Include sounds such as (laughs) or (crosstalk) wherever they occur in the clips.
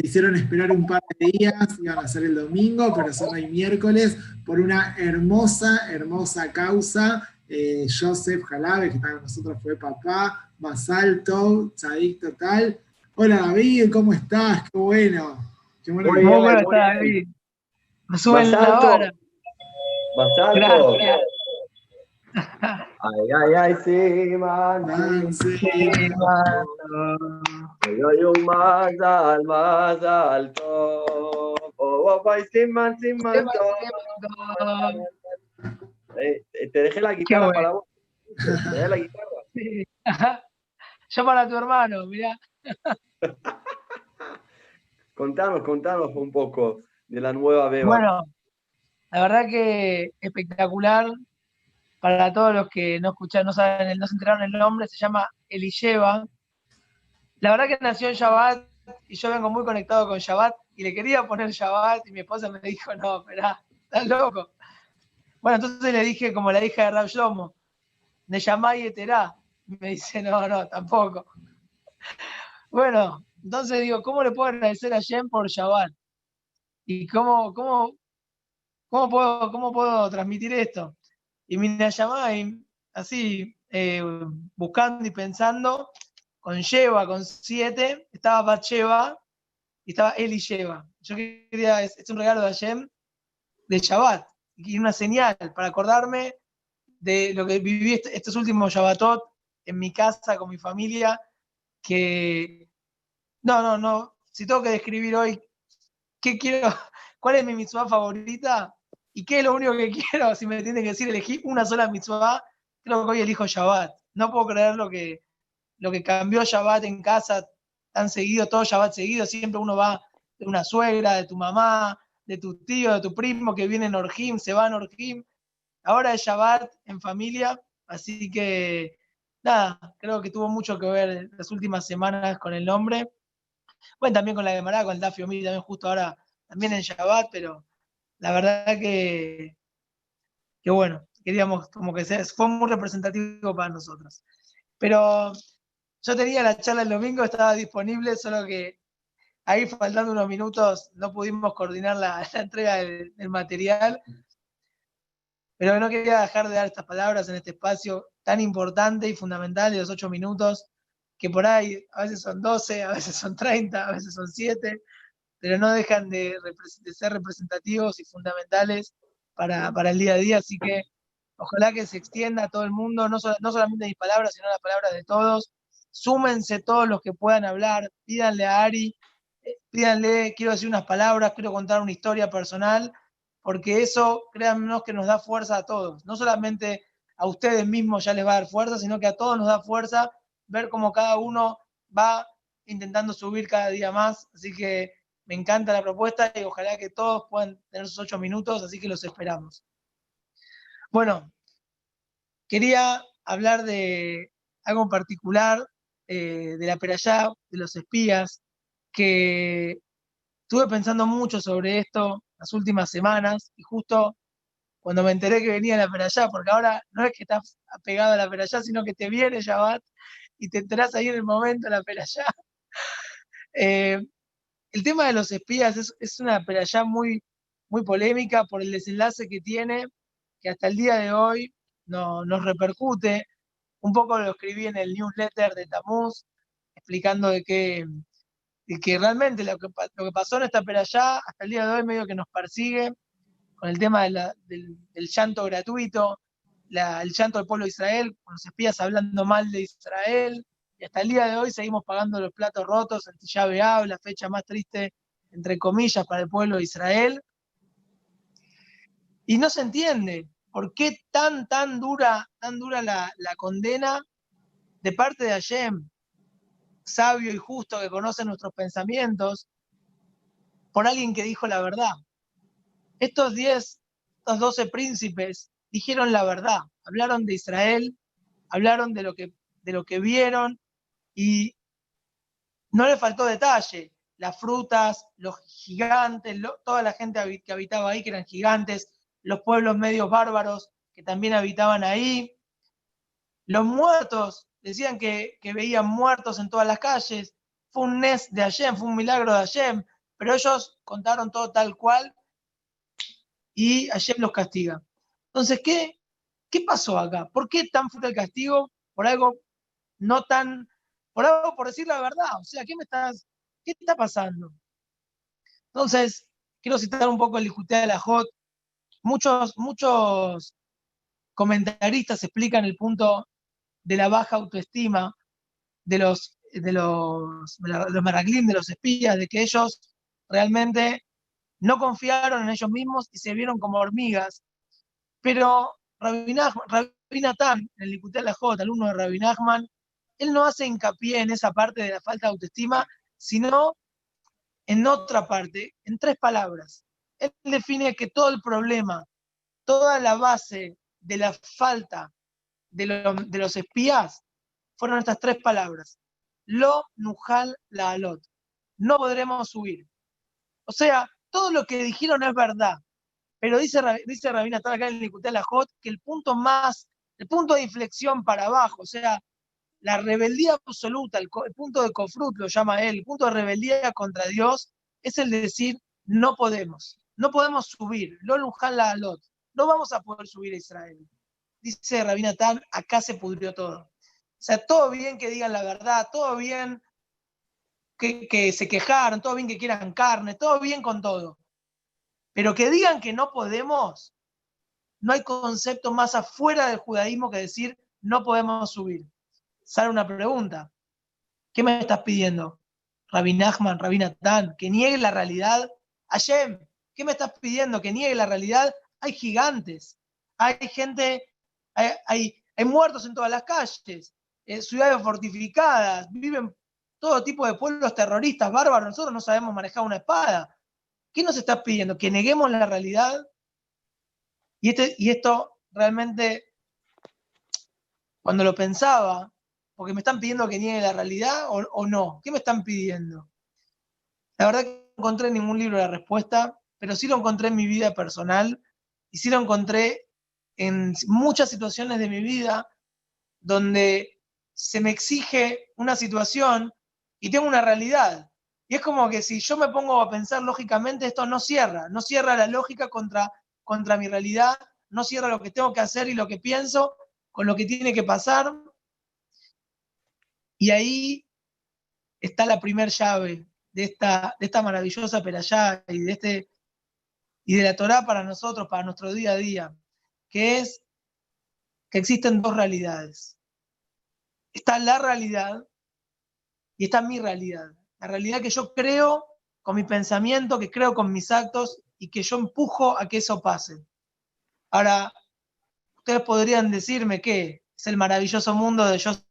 se hicieron esperar un par de días, iban a ser el domingo, pero son hoy miércoles, por una hermosa, hermosa causa. Eh, Joseph Jalabe, que está con nosotros, fue papá, Basalto, Sadik Total. Hola David, ¿cómo estás? Qué bueno. Qué bueno Muy bien, bueno está David. Me suben la. Gracias. Ay, ay, ay, sí, man. Sí, man. Un más al más alto. Oh, oh, sin man. Eh, te dejé la guitarra para vos. Te dejé la guitarra. (laughs) Sí. (laughs) Yo para tu hermano, mirá. (laughs) contanos, contanos un poco de la nueva Beba. Bueno, la verdad que espectacular para todos los que no escucharon, no saben, no se enteraron el nombre, se llama Elisheva. La verdad que nació en Shabbat y yo vengo muy conectado con Shabbat y le quería poner Shabbat y mi esposa me dijo, no, espera, estás loco. Bueno, entonces le dije, como la hija de Rab Shlomo, de Yamai Eterá. Me dice, no, no, tampoco. Bueno, entonces digo, ¿cómo le puedo agradecer a Jen por Shabbat? ¿Y cómo, cómo, cómo, puedo, cómo puedo transmitir esto? Y me llamaba así, eh, buscando y pensando, con Sheva, con siete, estaba Batsheva y estaba Eli Sheva. Yo quería, es, un regalo de Hashem de Shabbat, y una señal para acordarme de lo que viví estos últimos Shabbatot en mi casa, con mi familia, que, no, no, no, si tengo que describir hoy, ¿qué quiero? (laughs) ¿Cuál es mi mitzvah favorita? ¿Y qué es lo único que quiero? Si me tienen que decir, elegí una sola mitzvah, creo que hoy elijo Shabbat. No puedo creer lo que, lo que cambió Shabbat en casa tan seguido, todo Shabbat seguido. Siempre uno va de una suegra, de tu mamá, de tu tío, de tu primo que viene en Orjim, se va en Orjim. Ahora es Shabbat en familia, así que nada, creo que tuvo mucho que ver las últimas semanas con el nombre. Bueno, también con la de Mará, con el Dafio Mi, también justo ahora, también en Shabbat, pero la verdad que, que bueno, queríamos como que sea, fue muy representativo para nosotros. Pero yo tenía la charla el domingo, estaba disponible, solo que ahí faltando unos minutos no pudimos coordinar la, (laughs) entrega del, material. Pero no quería dejar de dar estas palabras en este espacio tan importante y fundamental de los ocho minutos, que por ahí a veces son 12, a veces son 30, a veces son 7, pero no dejan de, ser representativos y fundamentales para, el día a día, así que ojalá que se extienda a todo el mundo, no, no solamente mis palabras, sino las palabras de todos. Súmense todos los que puedan hablar, pídanle a Ari, eh, pídanle, quiero decir unas palabras, quiero contar una historia personal, porque eso, créanme, que nos da fuerza a todos. No solamente a ustedes mismos ya les va a dar fuerza, sino que a todos nos da fuerza ver cómo cada uno va intentando subir cada día más. Así que me encanta la propuesta y ojalá que todos puedan tener sus ocho minutos, así que los esperamos. Bueno, quería hablar de algo en particular, eh, de la Perayá, de los espías, que estuve pensando mucho sobre esto las últimas semanas y justo cuando me enteré que venía la Perayá, porque ahora no es que estás apegado a la Perayá, sino que te viene Shabbat y te enterás ahí en el momento la Perayá. (laughs) Eh, el tema de los espías es, una ya muy, muy polémica por el desenlace que tiene, que hasta el día de hoy no, nos repercute. Un poco lo escribí en el newsletter de Tamuz, explicando de que, que realmente lo que, pasó en esta peralla hasta el día de hoy medio que nos persigue con el tema del, llanto gratuito, el llanto del pueblo de Israel, con los espías hablando mal de Israel, y hasta el día de hoy seguimos pagando los platos rotos en llave la fecha más triste, entre comillas, para el pueblo de Israel. Y no se entiende por qué tan, tan dura, tan dura la, condena de parte de Hashem, sabio y justo que conoce nuestros pensamientos, por alguien que dijo la verdad. Estos diez, estos doce príncipes dijeron la verdad, hablaron de Israel, hablaron de lo que, de lo que vieron, y no le faltó detalle. Las frutas, los gigantes, toda la gente que habitaba ahí, que eran gigantes, los pueblos medios bárbaros que también habitaban ahí. Los muertos, decían que, veían muertos en todas las calles. fue un nes de Hashem, fue un milagro de Hashem, pero ellos contaron todo tal cual y Hashem los castiga. Entonces, ¿qué, qué pasó acá? ¿Por qué tan fuerte el castigo? Por algo no tan, por algo por decir la verdad. O sea, ¿qué me estás, qué está pasando? Entonces, quiero citar un poco el Lijutei de la Jot. Muchos, muchos comentaristas explican el punto de la baja autoestima de los, de los, de los de los espías, de que ellos realmente no confiaron en ellos mismos y se vieron como hormigas. Pero Rabbi Natán, el diputado de la J, alumno de Rabbi Nachman, él no hace hincapié en esa parte de la falta de autoestima, sino en otra parte, en tres palabras. Él define que todo el problema, toda la base de la falta de, los espías fueron estas tres palabras. Lo nujal la alot. No podremos subir. O sea, todo lo que dijeron es verdad. Pero dice, dice Rabina acá en el la Jot que el punto más, el punto de inflexión para abajo, o sea, la rebeldía absoluta, el, punto de Kofrut lo llama él, el punto de rebeldía contra Dios, es el de decir, no podemos, no podemos subir, lo lujal la alot, no vamos a poder subir a Israel. Dice Rabina Tan, acá se pudrió todo. O sea, todo bien que digan la verdad, todo bien que, que se quejaron, todo bien que quieran carne, todo bien con todo. Pero que digan que no podemos, no hay concepto más afuera del judaísmo que decir no podemos subir. Sale una pregunta. ¿Qué me estás pidiendo? Rabin Nachman, Rabin Atán, que niegue la realidad. Hashem, ¿qué me estás pidiendo? Que niegue la realidad. Hay gigantes, hay gente, hay, muertos en todas las calles, eh, ciudades fortificadas, viven todo tipo de pueblos terroristas, bárbaros. Nosotros no sabemos manejar una espada. ¿Qué nos estás pidiendo? ¿Que neguemos la realidad? Y, este, y esto realmente, cuando lo pensaba, porque me están pidiendo que niegue la realidad o, no, ¿qué me están pidiendo? La verdad que no encontré en ningún libro la respuesta, pero sí lo encontré en mi vida personal y sí lo encontré en muchas situaciones de mi vida donde se me exige una situación y tengo una realidad. Y es como que si yo me pongo a pensar lógicamente, esto no cierra, no cierra la lógica contra, contra mi realidad, no cierra lo que tengo que hacer y lo que pienso con lo que tiene que pasar. Y ahí está la primera llave de esta, de esta maravillosa perayá y de, este, y de la Torah para nosotros, para nuestro día a día, que es que existen dos realidades. Está la realidad y está mi realidad la realidad que yo creo con mi pensamiento, que creo con mis actos y que yo empujo a que eso pase. Ahora, ustedes podrían decirme que es el maravilloso mundo de Joseph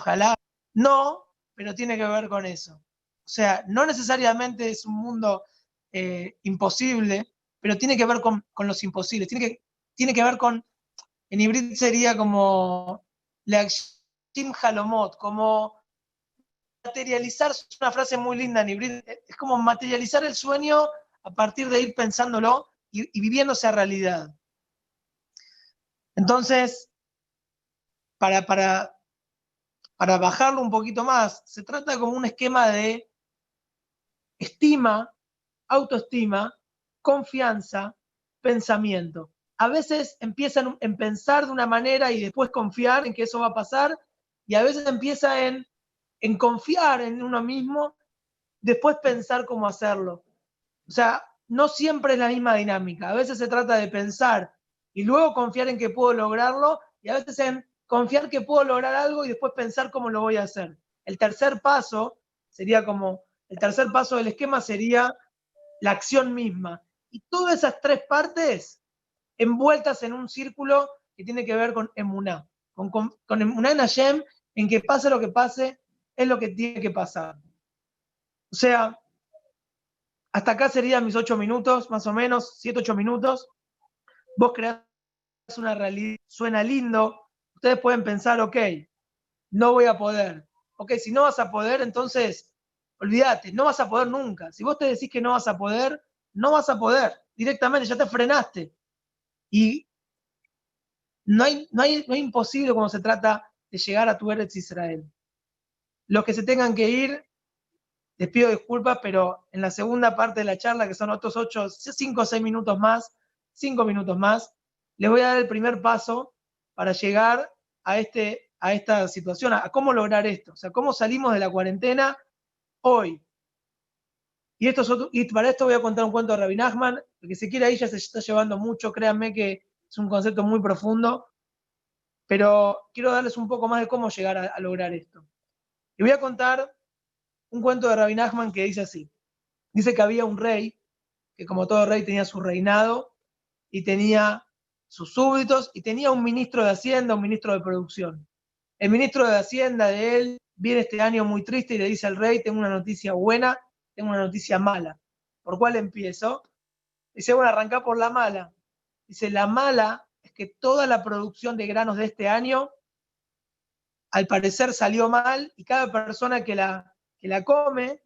Jalá. No, pero tiene que ver con eso. O sea, no necesariamente es un mundo eh, imposible, pero tiene que ver con, los imposibles. Tiene que, tiene que ver con, en hibrid sería como la Jim Halomot, como materializar, es una frase muy linda en es como materializar el sueño a partir de ir pensándolo y, y viviéndose a realidad. Entonces, para, para, para bajarlo un poquito más, se trata como un esquema de estima, autoestima, confianza, pensamiento. A veces empiezan en pensar de una manera y después confiar en que eso va a pasar, y a veces empieza en en confiar en uno mismo, después pensar cómo hacerlo. O sea, no siempre es la misma dinámica. A veces se trata de pensar y luego confiar en que puedo lograrlo y a veces en confiar que puedo lograr algo y después pensar cómo lo voy a hacer. El tercer paso sería como, el tercer paso del esquema sería la acción misma. Y todas esas tres partes envueltas en un círculo que tiene que ver con emuná, con, emuná en Hashem, en que pase lo que pase, es lo que tiene que pasar. O sea, hasta acá serían mis ocho minutos, más o menos, siete, ocho minutos. Vos creás una realidad, suena lindo. Ustedes pueden pensar, ok, no voy a poder. Ok, si no vas a poder, entonces, olvídate, no vas a poder nunca. Si vos te decís que no vas a poder, no vas a poder. Directamente, ya te frenaste. Y no hay, no hay, no hay imposible cuando se trata de llegar a tu Eretz Israel. Los que se tengan que ir, les pido disculpas, pero en la segunda parte de la charla, que son otros 8, 5 o 6 minutos más, 5 minutos más, les voy a dar el primer paso para llegar a, este, a esta situación, a, cómo lograr esto, o sea, cómo salimos de la cuarentena hoy. Y, esto y para esto voy a contar un cuento de Rabin Nachman, el que se quiera ahí ya se está llevando mucho, créanme que es un concepto muy profundo, pero quiero darles un poco más de cómo llegar a, lograr esto. Y voy a contar un cuento de Rabin Nachman que dice así. Dice que había un rey, que como todo rey tenía su reinado y tenía sus súbditos y tenía un ministro de Hacienda, un ministro de producción. El ministro de Hacienda de él viene este año muy triste y le dice al rey, tengo una noticia buena, tengo una noticia mala. ¿Por cuál empiezo? Dice, bueno, arranca por la mala. Dice, la mala es que toda la producción de granos de este año, al parecer salió mal y cada persona que la, que la come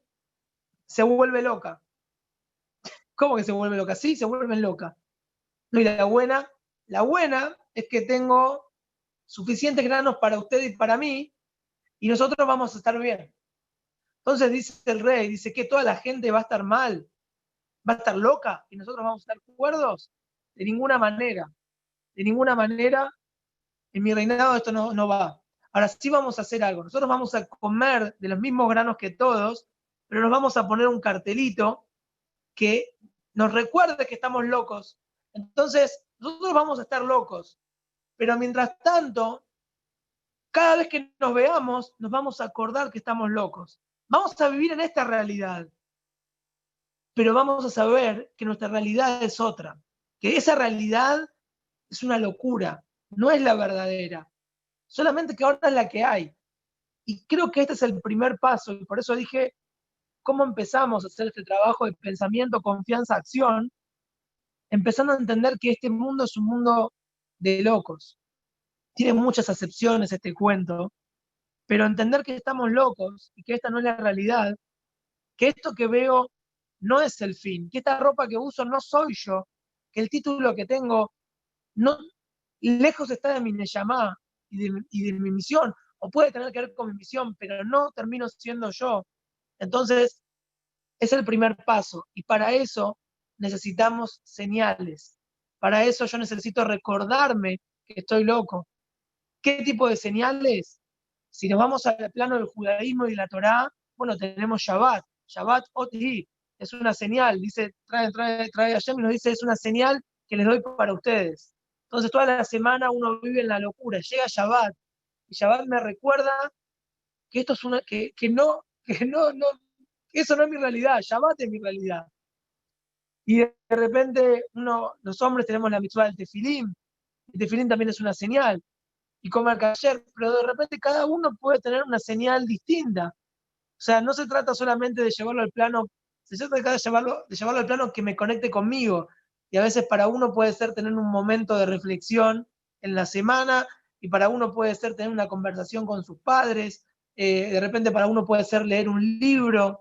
se vuelve loca. (laughs) ¿Cómo que se vuelve loca? Sí, se vuelven loca. Y la buena la buena es que tengo suficientes granos para usted y para mí, y nosotros vamos a estar bien. Entonces dice el rey, dice que toda la gente va a estar mal, va a estar loca, y nosotros vamos a estar cuerdos. De ninguna manera, de ninguna manera, en mi reinado esto no, no va. Ahora sí vamos a hacer algo. Nosotros vamos a comer de los mismos granos que todos, pero nos vamos a poner un cartelito que nos recuerde que estamos locos. Entonces, nosotros vamos a estar locos, pero mientras tanto, cada vez que nos veamos, nos vamos a acordar que estamos locos. Vamos a vivir en esta realidad, pero vamos a saber que nuestra realidad es otra, que esa realidad es una locura, no es la verdadera, solamente que ahora es la que hay. Y creo que este es el primer paso, y por eso dije, ¿cómo empezamos a hacer este trabajo de pensamiento, confianza, acción? empezando a entender que este mundo es un mundo de locos. Tiene muchas acepciones este cuento, pero entender que estamos locos y que esta no es la realidad, que esto que veo no es el fin, que esta ropa que uso no soy yo, que el título que tengo no lejos está de mi Neyamá y de, y de mi misión, o puede tener que ver con mi misión, pero no termino siendo yo. Entonces, es el primer paso. Y para eso necesitamos señales. Para eso yo necesito recordarme que estoy loco. ¿Qué tipo de señales? Si nos vamos al plano del judaísmo y la Torá, bueno, tenemos Shabbat. Shabbat Oti es una señal, dice, trae, trae, trae a y nos dice, es una señal que les doy para ustedes. Entonces toda la semana uno vive en la locura, llega Shabbat, y Shabbat me recuerda que esto es una, que, que no, que no, no, eso no es mi realidad, Shabbat es mi realidad. Y de repente uno, los hombres tenemos la mitzvah del tefilín. El tefilín también es una señal. Y comer ayer, pero de repente cada uno puede tener una señal distinta. O sea, no se trata solamente de llevarlo al plano, se trata de llevarlo, de llevarlo al plano que me conecte conmigo. Y a veces para uno puede ser tener un momento de reflexión en la semana, y para uno puede ser tener una conversación con sus padres, eh, de repente para uno puede ser leer un libro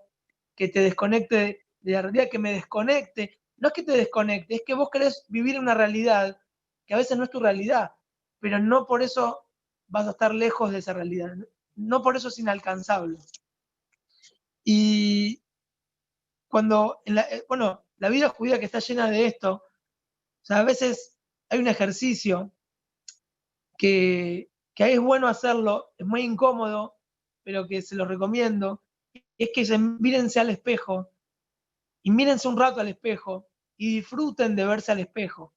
que te desconecte de la realidad, que me desconecte. No es que te desconecte, es que vos querés vivir una realidad que a veces no es tu realidad, pero no por eso vas a estar lejos de esa realidad. No por eso es inalcanzable. Y cuando, la, eh, bueno, la vida judía que está llena de esto, o sea, a veces hay un ejercicio que, que es bueno hacerlo, es muy incómodo, pero que se lo recomiendo, es que se, mírense al espejo y mírense un rato al espejo y disfruten de verse al espejo.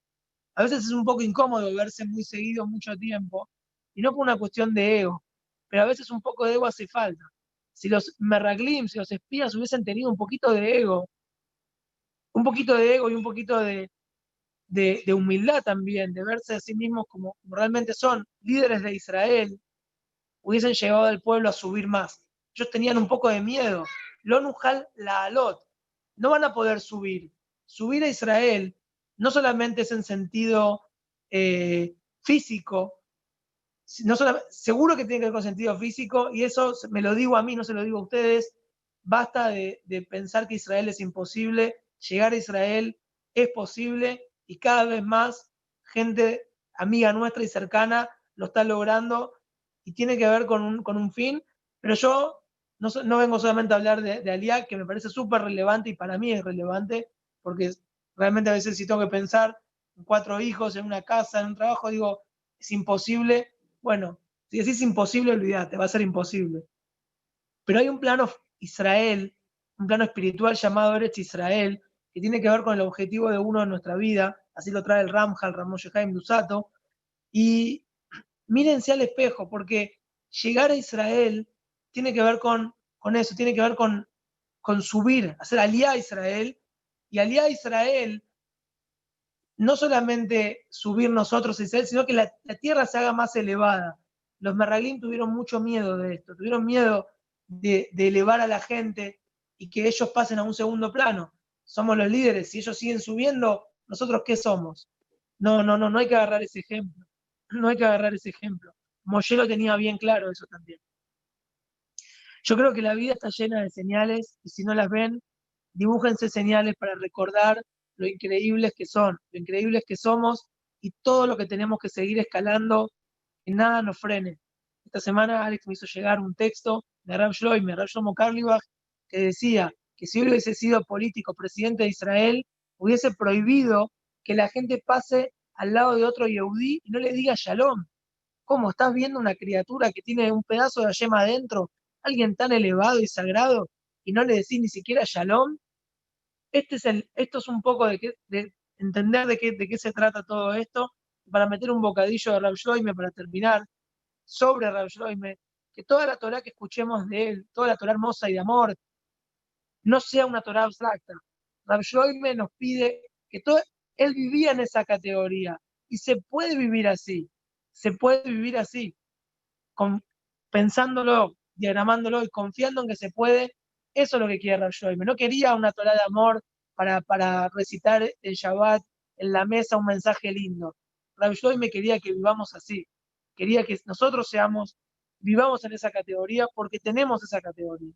A veces es un poco incómodo verse muy seguido mucho tiempo, y no por una cuestión de ego, pero a veces un poco de ego hace falta. Si los merraglim, si los espías hubiesen tenido un poquito de ego, un poquito de ego y un poquito de, de, humildad también, de verse a sí mismos como, realmente son líderes de Israel, hubiesen llevado al pueblo a subir más. Ellos tenían un poco de miedo. Lonujal la alot, no van a poder subir. Subir a Israel no solamente es en sentido eh, físico, no seguro que tiene que ver con sentido físico, y eso me lo digo a mí, no se lo digo a ustedes. Basta de, pensar que Israel es imposible, llegar a Israel es posible y cada vez más gente amiga nuestra y cercana lo está logrando y tiene que ver con un, con un fin, pero yo no, vengo solamente a hablar de, de que me parece súper relevante y para mí es relevante, porque realmente a veces si tengo que pensar en cuatro hijos, en una casa, en un trabajo, digo, es imposible. Bueno, si decís imposible, olvídate, va a ser imposible. Pero hay un plano Israel, un plano espiritual llamado Eretz Israel, que tiene que ver con el objetivo de uno en nuestra vida, así lo trae el Ramjal, Ramón Shehaim Dusato, y mírense al espejo, porque llegar a Israel tiene que ver con, con eso, tiene que ver con, con subir, hacer alía a Israel, y alía a Israel no solamente subir nosotros a Israel, sino que la, tierra se haga más elevada. Los merraglim tuvieron mucho miedo de esto, tuvieron miedo de, de elevar a la gente y que ellos pasen a un segundo plano. Somos los líderes, si ellos siguen subiendo, ¿nosotros qué somos? No, no, no, no hay que agarrar ese ejemplo. No hay que agarrar ese ejemplo. Moshe lo tenía bien claro eso también. Yo creo que la vida está llena de señales y si no las ven, dibújense señales para recordar lo increíbles que son, lo increíbles que somos y todo lo que tenemos que seguir escalando, que nada nos frene. Esta semana Alex me hizo llegar un texto de Rab Shloime, Rab Shlomo Karlibach, que decía que si hubiese sido político, presidente de Israel, hubiese prohibido que la gente pase al lado de otro Yehudí y no le diga Shalom. ¿Cómo? ¿Estás viendo una criatura que tiene un pedazo de yema adentro? Alguien tan elevado y sagrado y no le decís ni siquiera Shalom. Este es el, esto es un poco de, de entender de qué, de qué se trata todo esto, para meter un bocadillo de Rav Shloime para terminar, sobre Rav Shloime, que toda la Torah que escuchemos de él, toda la Torah hermosa y de amor, no sea una Torah abstracta. Rav Shloime nos pide que todo, él vivía en esa categoría y se puede vivir así, se puede vivir así, con, pensándolo, diagramándolo y confiando en que se puede eso es lo que quiere Rav Shoime. No quería una Torah de amor para, para recitar el Shabbat en la mesa un mensaje lindo. Rav me quería que vivamos así. Quería que nosotros seamos, vivamos en esa categoría porque tenemos esa categoría.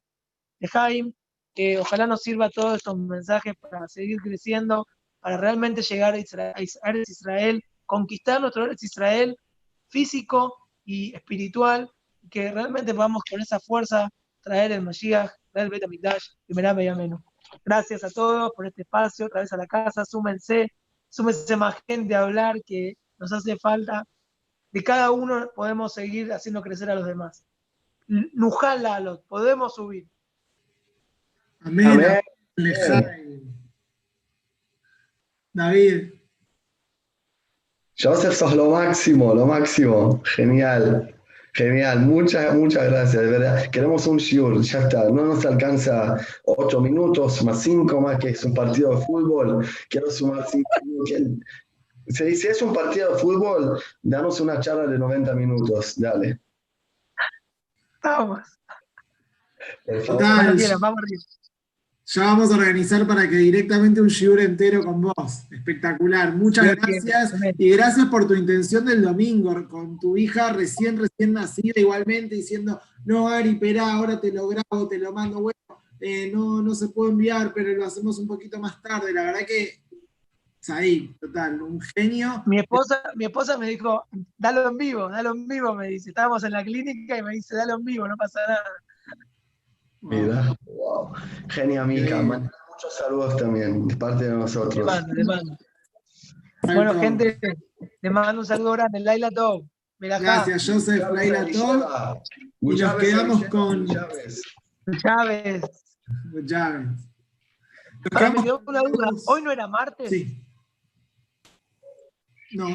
De Jaime, que ojalá nos sirva todos estos mensajes para seguir creciendo, para realmente llegar a Israel, Israel conquistar nuestro Israel físico y espiritual, que realmente podamos con esa fuerza traer el Mashiach Gracias a todos por este espacio, otra vez a la casa, súmense, súmense más gente a hablar que nos hace falta. De cada uno podemos seguir haciendo crecer a los demás. Nujala, los podemos subir. Amén. David. Joseph, sos lo máximo, lo máximo. Genial. Genial, muchas, muchas gracias, de verdad. Queremos un shiur, ya está. No nos alcanza ocho minutos, más cinco más, que es un partido de fútbol. Quiero sumar cinco minutos. Si es un partido de fútbol, danos una charla de 90 minutos, dale. Vamos. Vamos ya vamos a organizar para que directamente un shiur entero con vos. Espectacular. Muchas gracias. Y gracias por tu intención del domingo, con tu hija recién, recién nacida, igualmente diciendo, no, Ari, espera, ahora te lo grabo, te lo mando. Bueno, eh, no, no se puede enviar, pero lo hacemos un poquito más tarde. La verdad que ahí, total, un genio. Mi esposa, mi esposa me dijo, dalo en vivo, dalo en vivo, me dice. Estábamos en la clínica y me dice, dalo en vivo, no pasa nada. Mira, wow. Genia Mica, muchos saludos también de parte de nosotros. Bueno, gente, le mando un saludo grande, Laila Top. Gracias, Joseph, Laila Top. Y nos quedamos con Chávez. Chávez. Chávez. una duda. ¿Hoy no era martes? Sí. No.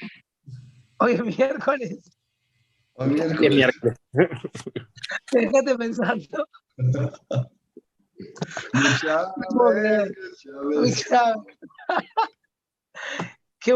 Hoy es miércoles. Hoy miércoles. miércoles. Déjate pensando. (laughs) Muchas (laughs) gracias.